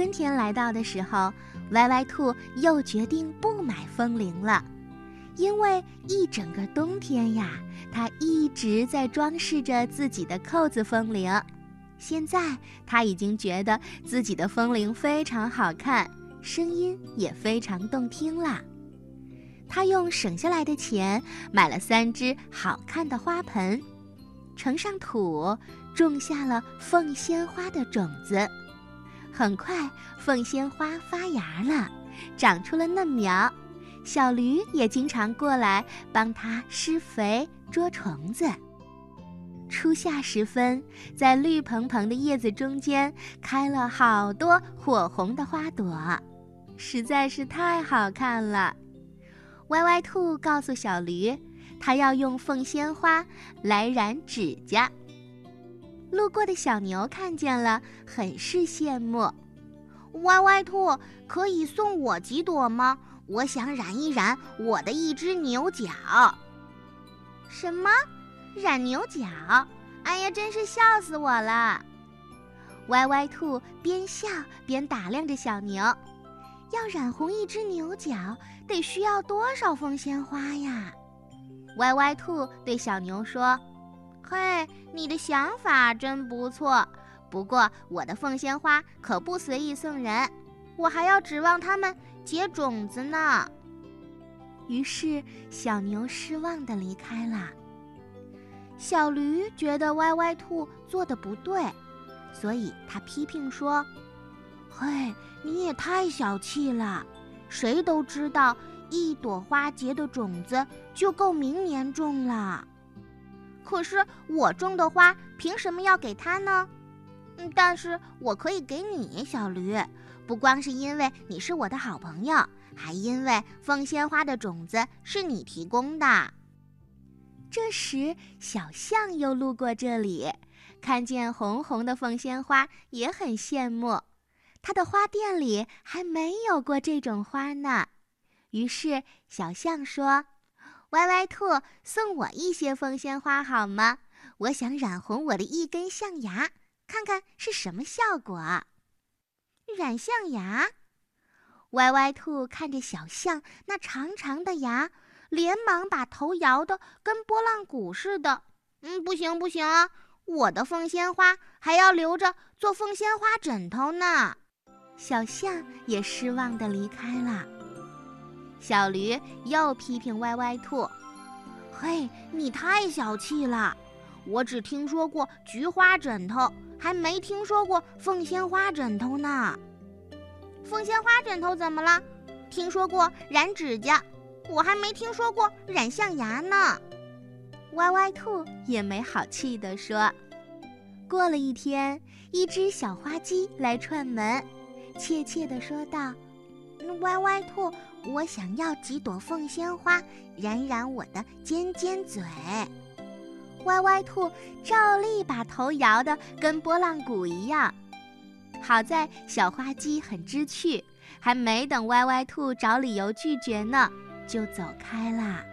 春天来到的时候，歪歪兔又决定不买风铃了，因为一整个冬天呀，它一直在装饰着自己的扣子风铃。现在，它已经觉得自己的风铃非常好看，声音也非常动听啦。他用省下来的钱买了三只好看的花盆，盛上土，种下了凤仙花的种子。很快，凤仙花发芽了，长出了嫩苗。小驴也经常过来帮它施肥、捉虫子。初夏时分，在绿蓬蓬的叶子中间开了好多火红的花朵，实在是太好看了。歪歪兔告诉小驴，它要用凤仙花来染指甲。路过的小牛看见了，很是羡慕。歪歪兔，可以送我几朵吗？我想染一染我的一只牛角。什么？染牛角？哎呀，真是笑死我了！歪歪兔边笑边打量着小牛，要染红一只牛角，得需要多少凤仙花呀？歪歪兔对小牛说：“嘿，你的想法真不错，不过我的凤仙花可不随意送人，我还要指望它们结种子呢。”于是小牛失望地离开了。小驴觉得歪歪兔做的不对，所以他批评说：“嘿，你也太小气了！谁都知道，一朵花结的种子就够明年种了。可是我种的花凭什么要给他呢？嗯，但是我可以给你，小驴，不光是因为你是我的好朋友，还因为凤仙花的种子是你提供的。”这时，小象又路过这里，看见红红的凤仙花，也很羡慕。他的花店里还没有过这种花呢。于是，小象说：“歪歪兔，送我一些凤仙花好吗？我想染红我的一根象牙，看看是什么效果。”染象牙？歪歪兔看着小象那长长的牙。连忙把头摇得跟拨浪鼓似的。嗯，不行不行！我的凤仙花还要留着做凤仙花枕头呢。小象也失望地离开了。小驴又批评歪歪兔：“嘿，你太小气了！我只听说过菊花枕头，还没听说过凤仙花枕头呢。凤仙花枕头怎么了？听说过染指甲。”我还没听说过染象牙呢，歪歪兔也没好气地说。过了一天，一只小花鸡来串门，怯怯地说道：“歪歪兔，我想要几朵凤仙花，染染我的尖尖嘴。”歪歪兔照例把头摇得跟拨浪鼓一样。好在小花鸡很知趣，还没等歪歪兔找理由拒绝呢。就走开啦。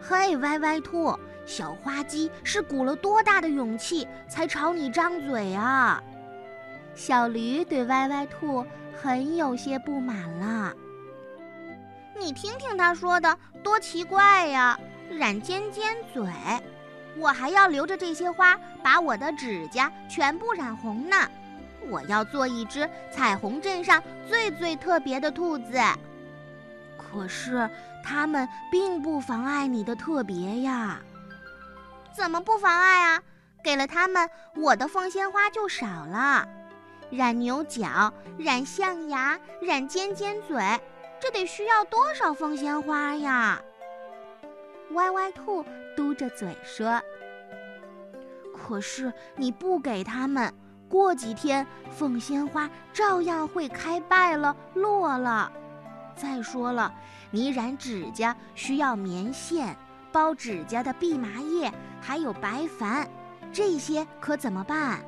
嘿，歪歪兔，小花鸡是鼓了多大的勇气才朝你张嘴啊？小驴对歪歪兔很有些不满了。你听听他说的，多奇怪呀！染尖尖嘴，我还要留着这些花，把我的指甲全部染红呢。我要做一只彩虹镇上最最特别的兔子。可是，它们并不妨碍你的特别呀。怎么不妨碍啊？给了它们，我的凤仙花就少了。染牛角，染象牙，染尖尖嘴，这得需要多少凤仙花呀？歪歪兔嘟着嘴说：“可是你不给他们，过几天凤仙花照样会开败了，落了。”再说了，你染指甲需要棉线、包指甲的蓖麻叶，还有白矾，这些可怎么办？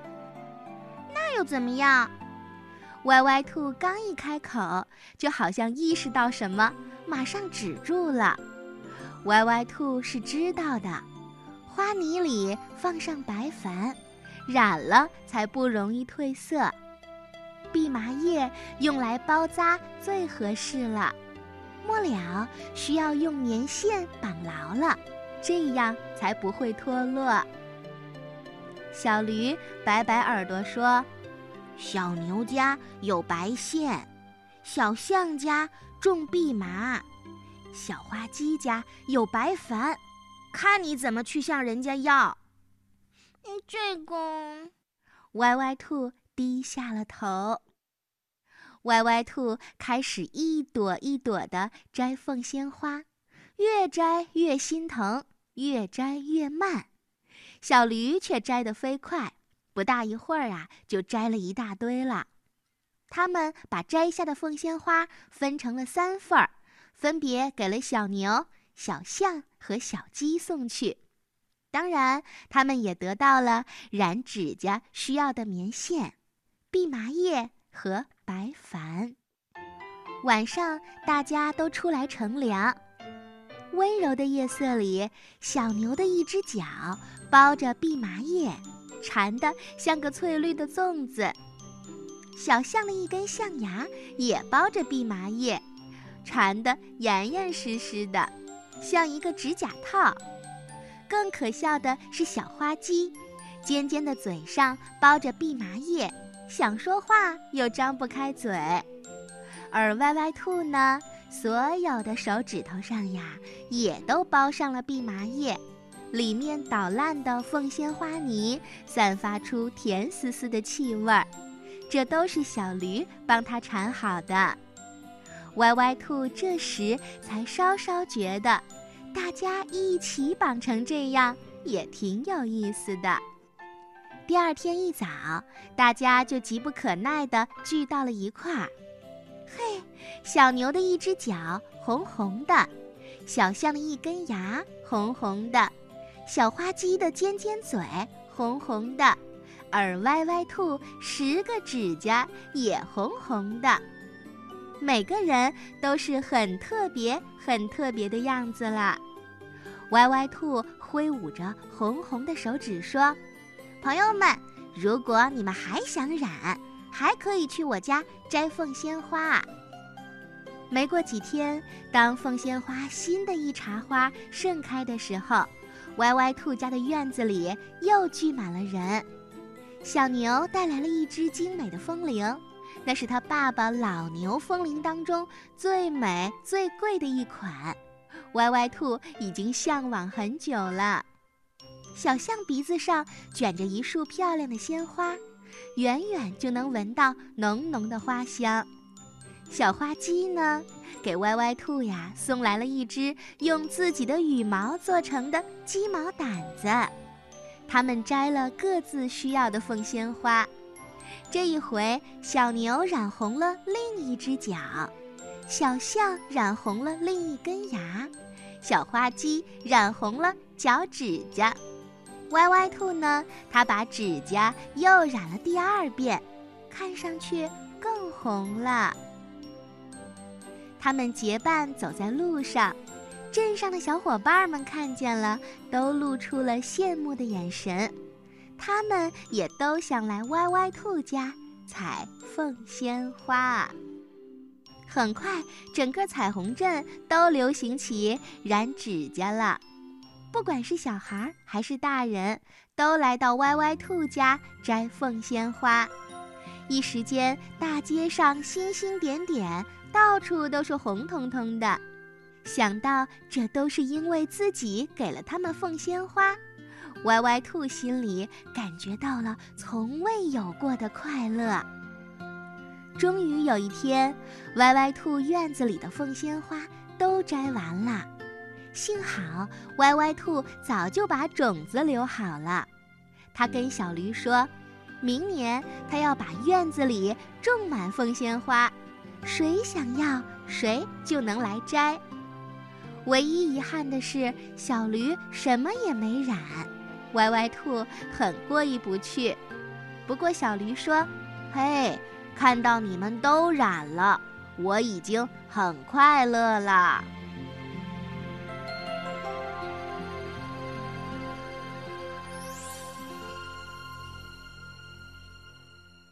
又怎么样？歪歪兔刚一开口，就好像意识到什么，马上止住了。歪歪兔是知道的，花泥里放上白矾，染了才不容易褪色。蓖麻叶用来包扎最合适了。末了需要用棉线绑牢了，这样才不会脱落。小驴摆摆耳朵说：“小牛家有白线，小象家种蓖麻，小花鸡家有白矾，看你怎么去向人家要。”嗯，这个，歪歪兔低下了头。歪歪兔开始一朵一朵地摘凤仙花，越摘越心疼，越摘越慢。小驴却摘得飞快，不大一会儿啊，就摘了一大堆了。他们把摘下的凤仙花分成了三份儿，分别给了小牛、小象和小鸡送去。当然，他们也得到了染指甲需要的棉线、蓖麻叶和白矾。晚上，大家都出来乘凉。温柔的夜色里，小牛的一只脚包着蓖麻叶，缠得像个翠绿的粽子；小象的一根象牙也包着蓖麻叶，缠得严严实实的，像一个指甲套。更可笑的是，小花鸡尖尖的嘴上包着蓖麻叶，想说话又张不开嘴；而歪歪兔呢？所有的手指头上呀，也都包上了蓖麻叶，里面捣烂的凤仙花泥散发出甜丝丝的气味儿，这都是小驴帮它缠好的。歪歪兔这时才稍稍觉得，大家一起绑成这样也挺有意思的。第二天一早，大家就急不可耐地聚到了一块儿。嘿，小牛的一只脚红红的，小象的一根牙红红的，小花鸡的尖尖嘴红红的，而歪歪兔十个指甲也红红的，每个人都是很特别、很特别的样子了。歪歪兔挥舞着红红的手指说：“朋友们，如果你们还想染。”还可以去我家摘凤仙花。没过几天，当凤仙花新的一茬花盛开的时候，歪歪兔家的院子里又聚满了人。小牛带来了一只精美的风铃，那是他爸爸老牛风铃当中最美最贵的一款，歪歪兔已经向往很久了。小象鼻子上卷着一束漂亮的鲜花。远远就能闻到浓浓的花香。小花鸡呢，给歪歪兔呀送来了一只用自己的羽毛做成的鸡毛掸子。他们摘了各自需要的凤仙花。这一回，小牛染红了另一只脚，小象染红了另一根牙，小花鸡染红了脚趾甲。歪歪兔呢？它把指甲又染了第二遍，看上去更红了。他们结伴走在路上，镇上的小伙伴们看见了，都露出了羡慕的眼神。他们也都想来歪歪兔家采凤仙花。很快，整个彩虹镇都流行起染指甲了。不管是小孩还是大人，都来到歪歪兔家摘凤仙花。一时间，大街上星星点点，到处都是红彤彤的。想到这都是因为自己给了他们凤仙花，歪歪兔心里感觉到了从未有过的快乐。终于有一天，歪歪兔院子里的凤仙花都摘完了。幸好歪歪兔早就把种子留好了，他跟小驴说：“明年他要把院子里种满凤仙花，谁想要谁就能来摘。”唯一遗憾的是，小驴什么也没染，歪歪兔很过意不去。不过小驴说：“嘿，看到你们都染了，我已经很快乐了。”